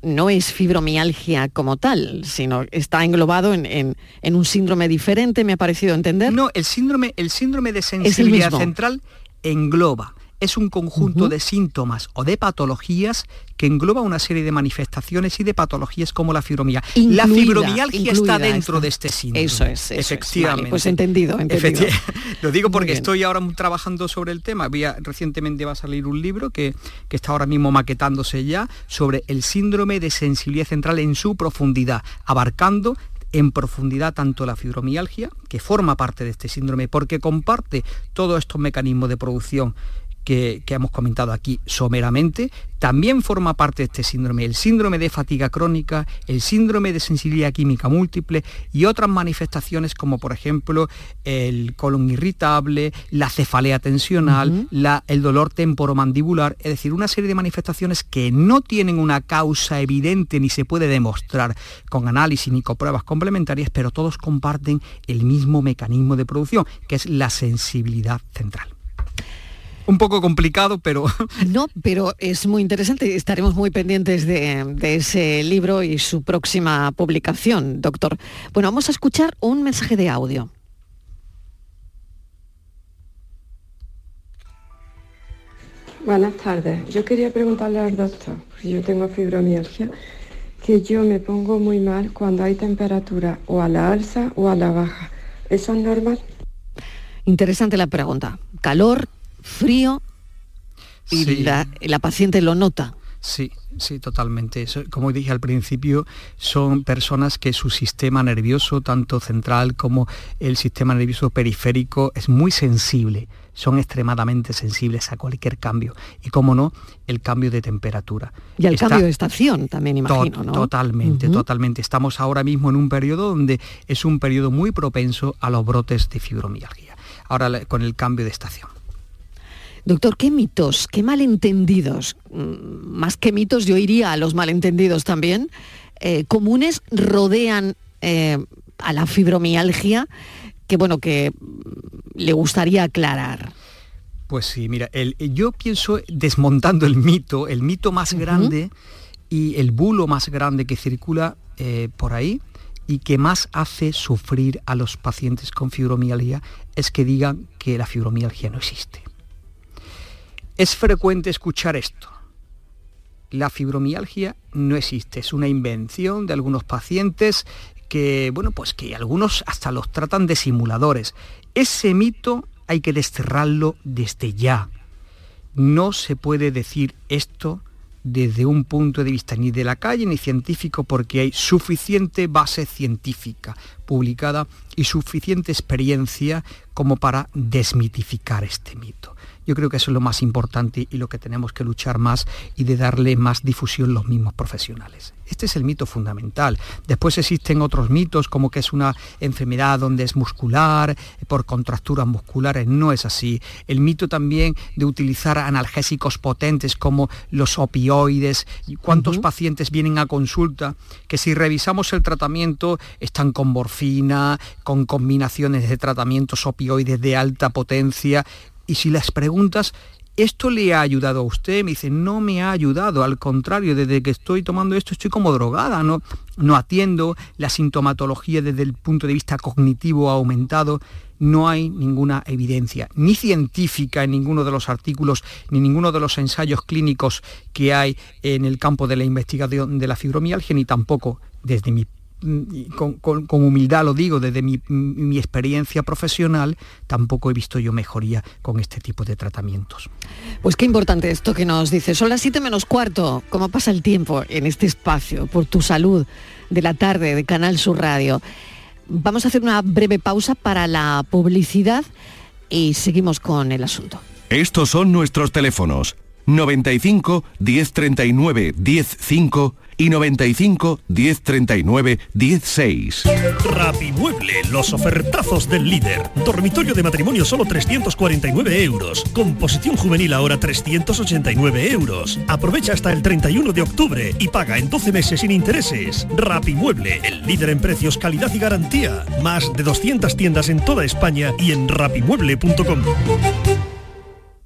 no es fibromialgia como tal, sino está englobado en, un síndrome diferente, me ha parecido entender. No, el síndrome, el síndrome de sensibilidad central engloba es un conjunto de síntomas o de patologías que engloba una serie de manifestaciones y de patologías como la fibromialgia. la fibromialgia está dentro de este síndrome. Eso es, efectivamente. pues entendido, entendido. Lo digo porque estoy ahora trabajando sobre el tema. recientemente va a salir un libro que, que está ahora mismo maquetándose ya sobre el síndrome de sensibilidad central en su profundidad, abarcando en profundidad tanto la fibromialgia, que forma parte de este síndrome, porque comparte todos estos mecanismos de producción que, hemos comentado aquí someramente, también forma parte de este síndrome, el síndrome de fatiga crónica, el síndrome de sensibilidad química múltiple y otras manifestaciones como por ejemplo el colon irritable, la cefalea tensional, el dolor temporomandibular, es decir, una serie de manifestaciones que no tienen una causa evidente ni se puede demostrar con análisis ni con pruebas complementarias, pero todos comparten el mismo mecanismo de producción, que es la sensibilidad central un poco complicado, pero... No, pero es muy interesante. Estaremos muy pendientes de, ese libro y su próxima publicación, doctor. Bueno, vamos a escuchar un mensaje de audio. Buenas tardes. Yo quería preguntarle al doctor, porque yo tengo fibromialgia, que yo me pongo muy mal cuando hay temperatura o a la alza o a la baja. ¿Eso es normal? Interesante la pregunta. Calor, frío y la, paciente lo nota. Sí, sí, totalmente. como dije al principio, son personas que su sistema nervioso, tanto central como el sistema nervioso periférico, es muy sensible. Son extremadamente sensibles a cualquier cambio. Y, como no, el cambio de temperatura. Y al cambio de estación también, imagino, ¿no? Totalmente, totalmente. Estamos ahora mismo en un periodo donde es un periodo muy propenso a los brotes de fibromialgia. Ahora con el cambio de estación. Doctor, ¿qué mitos, qué malentendidos, mm, más que mitos yo iría a los malentendidos también, eh, comunes rodean eh, a la fibromialgia que, bueno, que le gustaría aclarar? Pues sí, mira, yo pienso desmontando el mito, el mito más grande y el bulo más grande que circula eh, por ahí y que más hace sufrir a los pacientes con fibromialgia es que digan que la fibromialgia no existe. Es frecuente escuchar esto. La fibromialgia no existe, es una invención de algunos pacientes que, bueno, pues que algunos hasta los tratan de simuladores. Ese mito hay que desterrarlo desde ya. No se puede decir esto desde un punto de vista ni de la calle ni científico porque hay suficiente base científica publicada y suficiente experiencia como para desmitificar este mito. Yo creo que eso es lo más importante y lo que tenemos que luchar más y de darle más difusión los mismos profesionales. Este es el mito fundamental. Después existen otros mitos como que es una enfermedad donde es muscular, por contracturas musculares. No es así. El mito también de utilizar analgésicos potentes como los opioides. ¿Cuántos pacientes vienen a consulta que si revisamos el tratamiento están con morfina, con combinaciones de tratamientos opioides de alta potencia? Y si las preguntas ¿esto le ha ayudado a usted? Me dice, no me ha ayudado, al contrario, desde que estoy tomando esto estoy como drogada, no, no atiendo la sintomatología desde el punto de vista cognitivo aumentado, no hay ninguna evidencia, ni científica en ninguno de los artículos, ni ninguno de los ensayos clínicos que hay en el campo de la investigación de la fibromialgia, ni tampoco desde mi con, con, humildad lo digo, desde mi, mi, experiencia profesional, tampoco he visto yo mejoría con este tipo de tratamientos. Pues qué importante esto que nos dice. Son las 7 menos cuarto. ¿Cómo pasa el tiempo en este espacio por tu salud de la tarde de Canal Sur Radio? Vamos a hacer una breve pausa para la publicidad y seguimos con el asunto. Estos son nuestros teléfonos 95 1039 105 y 95 1039 16. Rapimueble, los ofertazos del líder. Dormitorio de matrimonio solo 349 euros. Composición juvenil ahora 389 euros. Aprovecha hasta el 31 de octubre y paga en 12 meses sin intereses. Rapimueble, el líder en precios, calidad y garantía. Más de 200 tiendas en toda España y en rapimueble.com.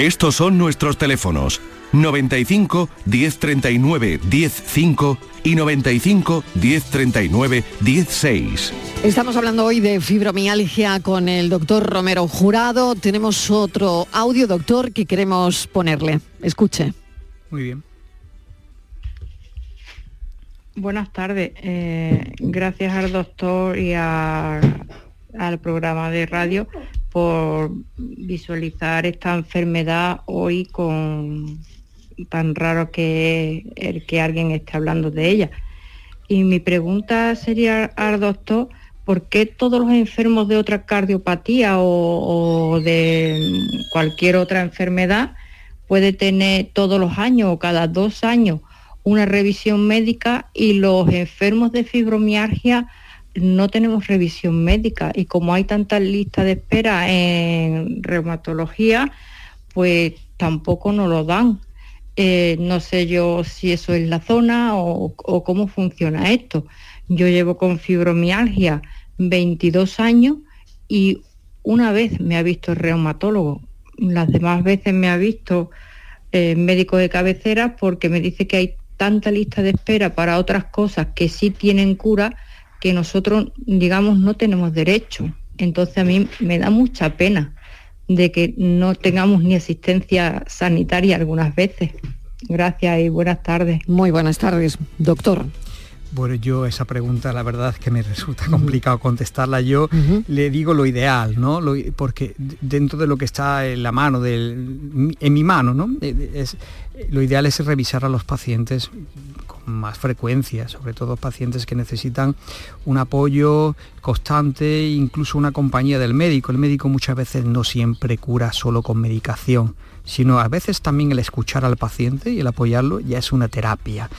Estos son nuestros teléfonos 95 1039 105 y 95 1039 16. Estamos hablando hoy de fibromialgia con el doctor Romero Jurado. Tenemos otro audio, doctor, que queremos ponerle. Escuche. Muy bien. Buenas tardes. Eh, gracias al doctor y al programa de radio por visualizar esta enfermedad hoy con tan raro que el que alguien esté hablando de ella. Y mi pregunta sería al doctor, ¿por qué todos los enfermos de otra cardiopatía o, de cualquier otra enfermedad puede tener todos los años o cada dos años una revisión médica y los enfermos de fibromialgia no tenemos revisión médica y como hay tantas listas de espera en reumatología, pues tampoco nos lo dan. Eh, no sé yo si eso es la zona o, cómo funciona esto. Yo llevo con fibromialgia 22 años y una vez me ha visto el reumatólogo. Las demás veces me ha visto eh, médico de cabecera porque me dice que hay tanta lista de espera para otras cosas que sí tienen cura que nosotros, digamos, no tenemos derecho. Entonces a mí me da mucha pena de que no tengamos ni asistencia sanitaria algunas veces. Gracias y buenas tardes. Muy buenas tardes, doctor. Bueno, yo esa pregunta la verdad es que me resulta complicado contestarla. Yo le digo lo ideal, ¿no? porque dentro de lo que está en la mano, del, en mi mano, ¿no? Es, lo ideal es revisar a los pacientes con más frecuencia, sobre todo pacientes que necesitan un apoyo constante, incluso una compañía del médico. El médico muchas veces no siempre cura solo con medicación, sino a veces también el escuchar al paciente y el apoyarlo ya es una terapia.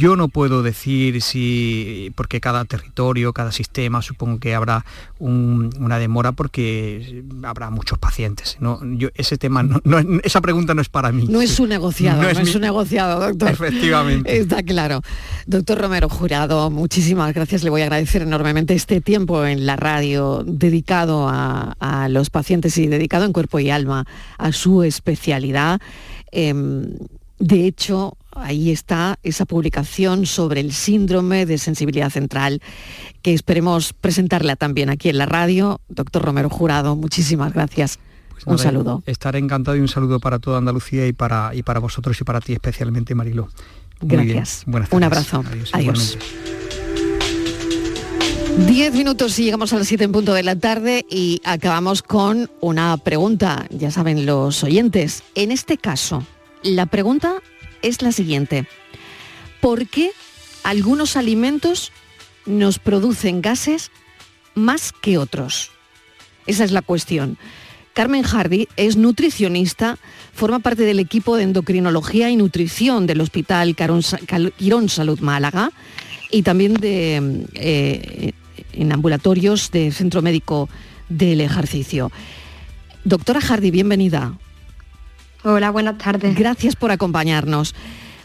Yo no puedo decir si, porque cada territorio, cada sistema, supongo que habrá una demora porque habrá muchos pacientes. ¿no? Yo, ese tema, no, esa pregunta no es para mí. No es un negociado, no es, un negociado, doctor. Efectivamente. Está claro. Doctor Romero Jurado, muchísimas gracias. Le voy a agradecer enormemente este tiempo en la radio dedicado a, los pacientes y dedicado en cuerpo y alma a su especialidad. Em, de hecho, ahí está esa publicación sobre el síndrome de sensibilidad central que esperemos presentarla también aquí en la radio. Doctor Romero Jurado, muchísimas gracias. Pues un saludo. Estaré encantado y un saludo para toda Andalucía y para, y para vosotros y para ti especialmente, Marilo. gracias. Un abrazo. Adiós. Diez minutos y llegamos a las siete en punto de la tarde y acabamos con una pregunta. Ya saben los oyentes. En este caso, la pregunta es la siguiente. ¿Por qué algunos alimentos nos producen gases más que otros? Esa es la cuestión. Carmen Hardy es nutricionista, forma parte del equipo de endocrinología y nutrición del Hospital Quirón Salud Málaga y también de, eh, en ambulatorios del Centro Médico del Ejercicio. Doctora Hardy, bienvenida. Hola, buenas tardes. Gracias por acompañarnos.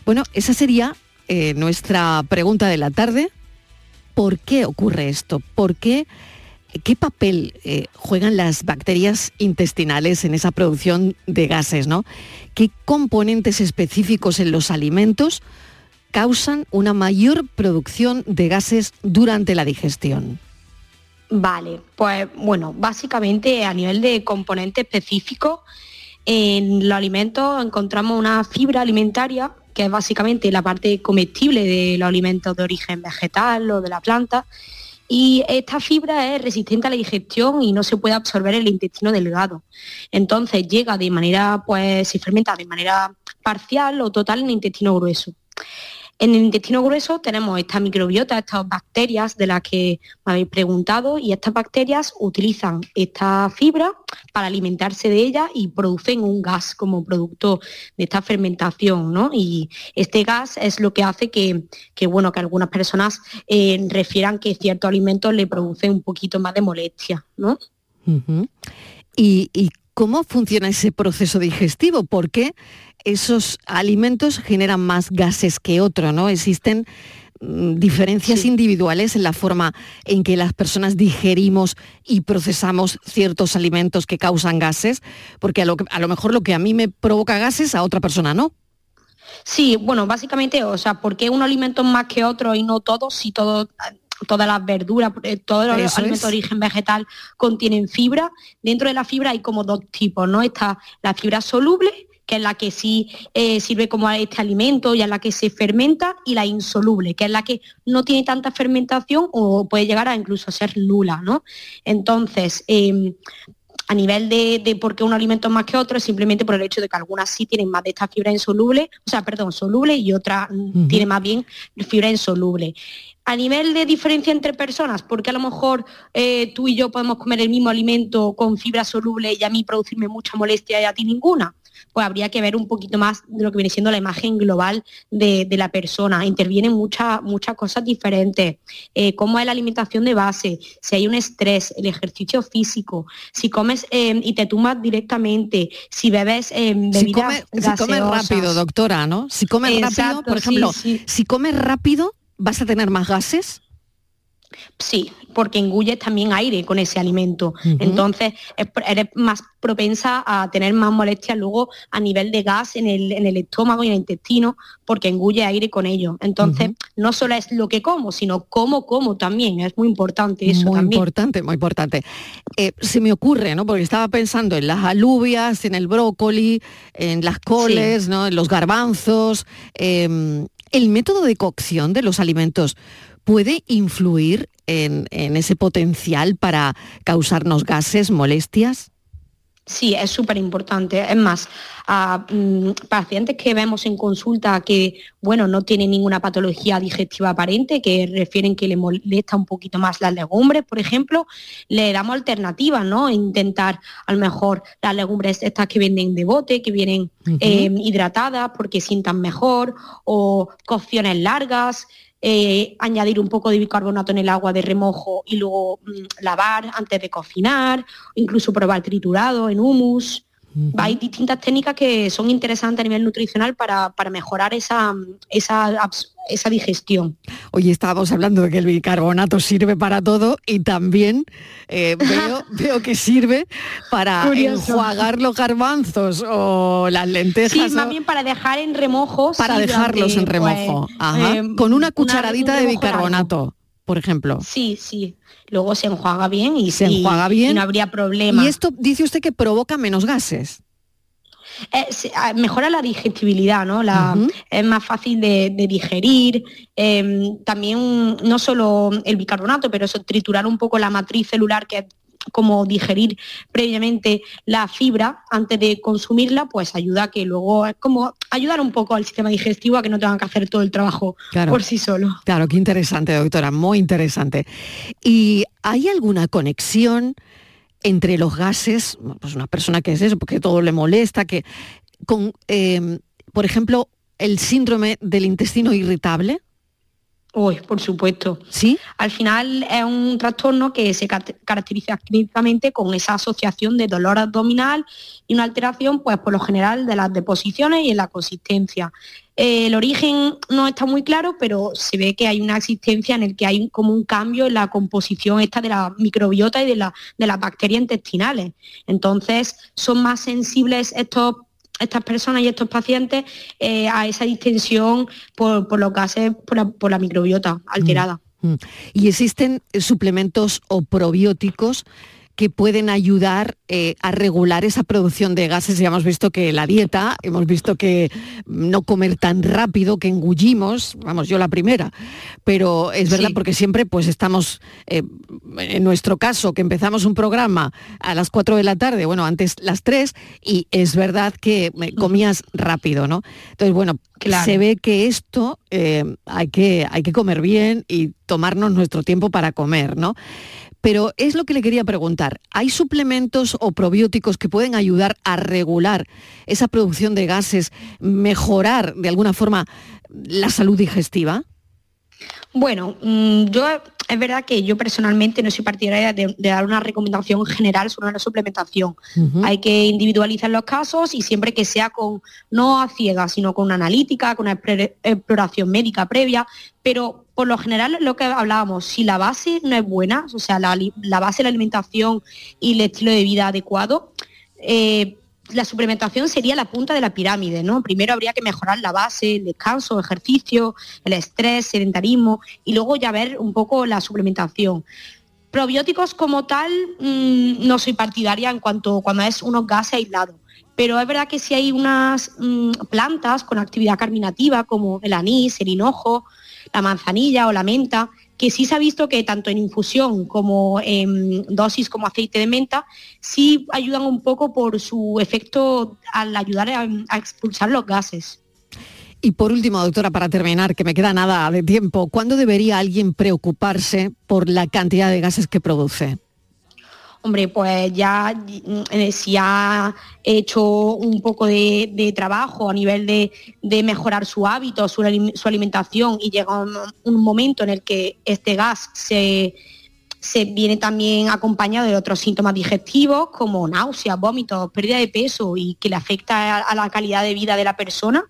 Bueno, esa sería eh, nuestra pregunta de la tarde. ¿Por qué ocurre esto? ¿Por qué? ¿Qué papel eh, juegan las bacterias intestinales en esa producción de gases? ¿no? ¿Qué componentes específicos en los alimentos causan una mayor producción de gases durante la digestión? Vale, pues bueno, básicamente a nivel de componente específico, en los alimentos encontramos una fibra alimentaria, que es básicamente la parte comestible de los alimentos de origen vegetal o de la planta, y esta fibra es resistente a la digestión y no se puede absorber en el intestino delgado. Entonces llega de manera, pues se fermenta de manera parcial o total en el intestino grueso. En el intestino grueso tenemos esta microbiota, estas bacterias de las que me habéis preguntado, y estas bacterias utilizan esta fibra para alimentarse de ella y producen un gas como producto de esta fermentación, ¿no? Y este gas es lo que hace que, bueno, que algunas personas eh, refieran que ciertos alimentos le producen un poquito más de molestia, ¿no? ¿Y, ¿Y cómo funciona ese proceso digestivo? ¿Por qué esos alimentos generan más gases que otros, ¿no? Existen mm, diferencias individuales en la forma en que las personas digerimos y procesamos ciertos alimentos que causan gases, porque a lo, a lo mejor lo que a mí me provoca gases a otra persona no. Sí, bueno, básicamente, o sea, ¿por qué un alimento más que otro y no todos? Si todo, todas las verduras, eh, todos los alimentos de origen vegetal contienen fibra. Dentro de la fibra hay como dos tipos, ¿no? Está la fibra soluble que es la que sí eh, sirve como este alimento y es la que se fermenta, y la insoluble, que es la que no tiene tanta fermentación o puede llegar a incluso ser nula. ¿no? Entonces, em, a nivel de, por qué un alimento es más que otro, es simplemente por el hecho de que algunas sí tienen más de esta fibra insoluble, o sea, perdón, soluble y otras mm, tienen más bien fibra insoluble. A nivel de diferencia entre personas, porque a lo mejor eh, tú y yo podemos comer el mismo alimento con fibra soluble y a mí producirme mucha molestia y a ti ninguna pues habría que ver un poquito más de lo que viene siendo la imagen global de, la persona. Intervienen muchas, muchas cosas diferentes, eh, cómo es la alimentación de base, si hay un estrés, el ejercicio físico, si comes em, y te tumbas directamente, si bebes em, bebidas si, si comes rápido, doctora, ¿no? Si comes rápido, por ejemplo, si comes rápido, ¿vas a tener más gases? Sí, porque engulles también aire con ese alimento. Entonces, eres más propensa a tener más molestias luego a nivel de gas en el, estómago y en el intestino, porque engulle aire con ello. Entonces, no solo es lo que como, sino cómo como también. Es muy importante eso muy importante, muy importante. Eh, se me ocurre, ¿no? Porque estaba pensando en las alubias, en el brócoli, en las coles, ¿no? En los garbanzos. Em, el método de cocción de los alimentos puede influir en, ese potencial para causarnos gases, molestias? Sí, es súper importante. Es más, a mm, pacientes que vemos en consulta que, bueno, no tienen ninguna patología digestiva aparente, que refieren que le molesta un poquito más las legumbres, por ejemplo, le damos alternativas, ¿no? Intentar a lo mejor las legumbres estas que vienen de bote, que vienen eh, hidratadas porque sientan mejor, o cocciones largas, eh, añadir un poco de bicarbonato en el agua de remojo y luego mm, lavar antes de cocinar, incluso probar triturado en humus. Hay distintas técnicas que son interesantes a nivel nutricional para, mejorar esa, esa, digestión. Oye, estábamos hablando de que el bicarbonato sirve para todo y también eh, veo, que sirve para enjuagar los garbanzos o las lentejas. Sí, también para dejar en remojo. Para dejarlos en remojo. Pues, eh, Con una cucharadita de bicarbonato, por ejemplo. Sí, sí luego se enjuaga bien y se enjuaga bien no habría problema. Y esto dice usted que provoca menos gases. Eh, ah, mejora la digestibilidad, ¿no? La, Es más fácil de, digerir. Em, también no solo el bicarbonato, pero eso, triturar un poco la matriz celular que como digerir previamente la fibra antes de consumirla, pues ayuda a que luego, es como ayudar un poco al sistema digestivo a que no tengan que hacer todo el trabajo por sí solo. Claro, qué interesante, doctora, muy interesante. ¿Y hay alguna conexión entre los gases, pues una persona que es eso, porque todo le molesta, que con, eh, por ejemplo, el síndrome del intestino irritable? Uy, por supuesto. Sí. Al final es un trastorno que se caracteriza clínicamente con esa asociación de dolor abdominal y una alteración, pues por lo general, de las deposiciones y en la consistencia. Eh, el origen no está muy claro, pero se ve que hay una existencia en el que hay como un cambio en la composición esta de la microbiota y de, la, de las bacterias intestinales. Entonces, son más sensibles estos estas personas y estos pacientes eh, a esa distensión por, los gases, por la, microbiota alterada. Mm, mm. ¿Y existen suplementos o probióticos que pueden ayudar eh, a regular esa producción de gases. Ya hemos visto que la dieta, hemos visto que no comer tan rápido, que engullimos, vamos, yo la primera, pero es verdad porque siempre pues estamos, eh, en nuestro caso, que empezamos un programa a las 4 de la tarde, bueno, antes las 3, y es verdad que comías rápido, ¿no? Entonces, bueno, se ve que esto eh, hay, que, hay que comer bien y tomarnos nuestro tiempo para comer, ¿no? Pero es lo que le quería preguntar. ¿Hay suplementos o probióticos que pueden ayudar a regular esa producción de gases, mejorar de alguna forma la salud digestiva? Bueno, mm, yo es verdad que yo personalmente no soy partidaria de, dar una recomendación general sobre la suplementación. Hay que individualizar los casos y siempre que sea con, no a ciegas, sino con una analítica, con una exploración médica previa, pero por lo general lo que hablábamos, si la base no es buena, o sea, la, base de la alimentación y el estilo de vida adecuado, eh, la suplementación sería la punta de la pirámide, ¿no? Primero habría que mejorar la base, el descanso, ejercicio, el estrés, sedentarismo y luego ya ver un poco la suplementación. Probióticos como tal mm, no soy partidaria en cuanto cuando es unos gases aislados, pero es verdad que si hay unas mm, plantas con actividad carminativa como el anís, el hinojo, la manzanilla o la menta, que sí se ha visto que tanto en infusión como en dosis como aceite de menta, sí ayudan un poco por su efecto al ayudar a, expulsar los gases. Y por último, doctora, para terminar, que me queda nada de tiempo, ¿cuándo debería alguien preocuparse por la cantidad de gases que produce? Hombre, pues ya eh, si ha hecho un poco de, trabajo a nivel de, mejorar su hábito, su, alimentación y llega un, momento en el que este gas se, viene también acompañado de otros síntomas digestivos como náuseas, vómitos, pérdida de peso y que le afecta a, la calidad de vida de la persona,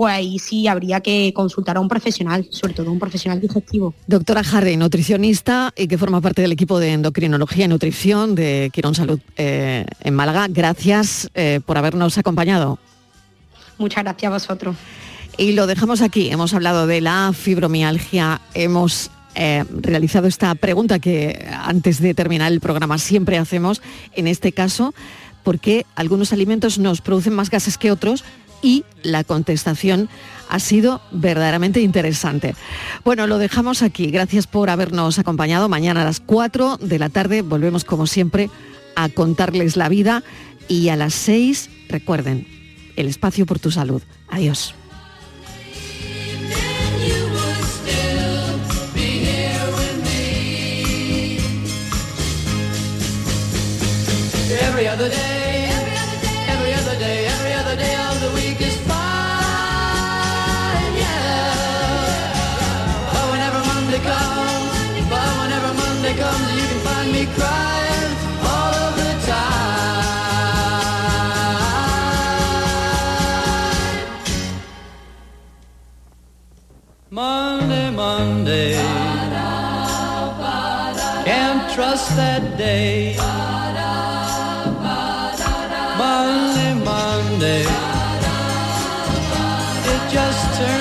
pues ahí sí habría que consultar a un profesional, sobre todo un profesional digestivo. Doctora Hardy, nutricionista y que forma parte del equipo de endocrinología y nutrición de Quirón Salud eh, en Málaga. Gracias eh, por habernos acompañado. Muchas gracias a vosotros. Y lo dejamos aquí. Hemos hablado de la fibromialgia, hemos eh, realizado esta pregunta que antes de terminar el programa siempre hacemos, en este caso, ¿por qué algunos alimentos nos producen más gases que otros? Y la contestación ha sido verdaderamente interesante. Bueno, lo dejamos aquí. Gracias por habernos acompañado. Mañana a las 4 de la tarde volvemos como siempre a contarles la vida y a las 6, recuerden, el espacio por tu salud. Adiós. Monday, Monday. Can't trust that day. Monday, Monday. It just turned.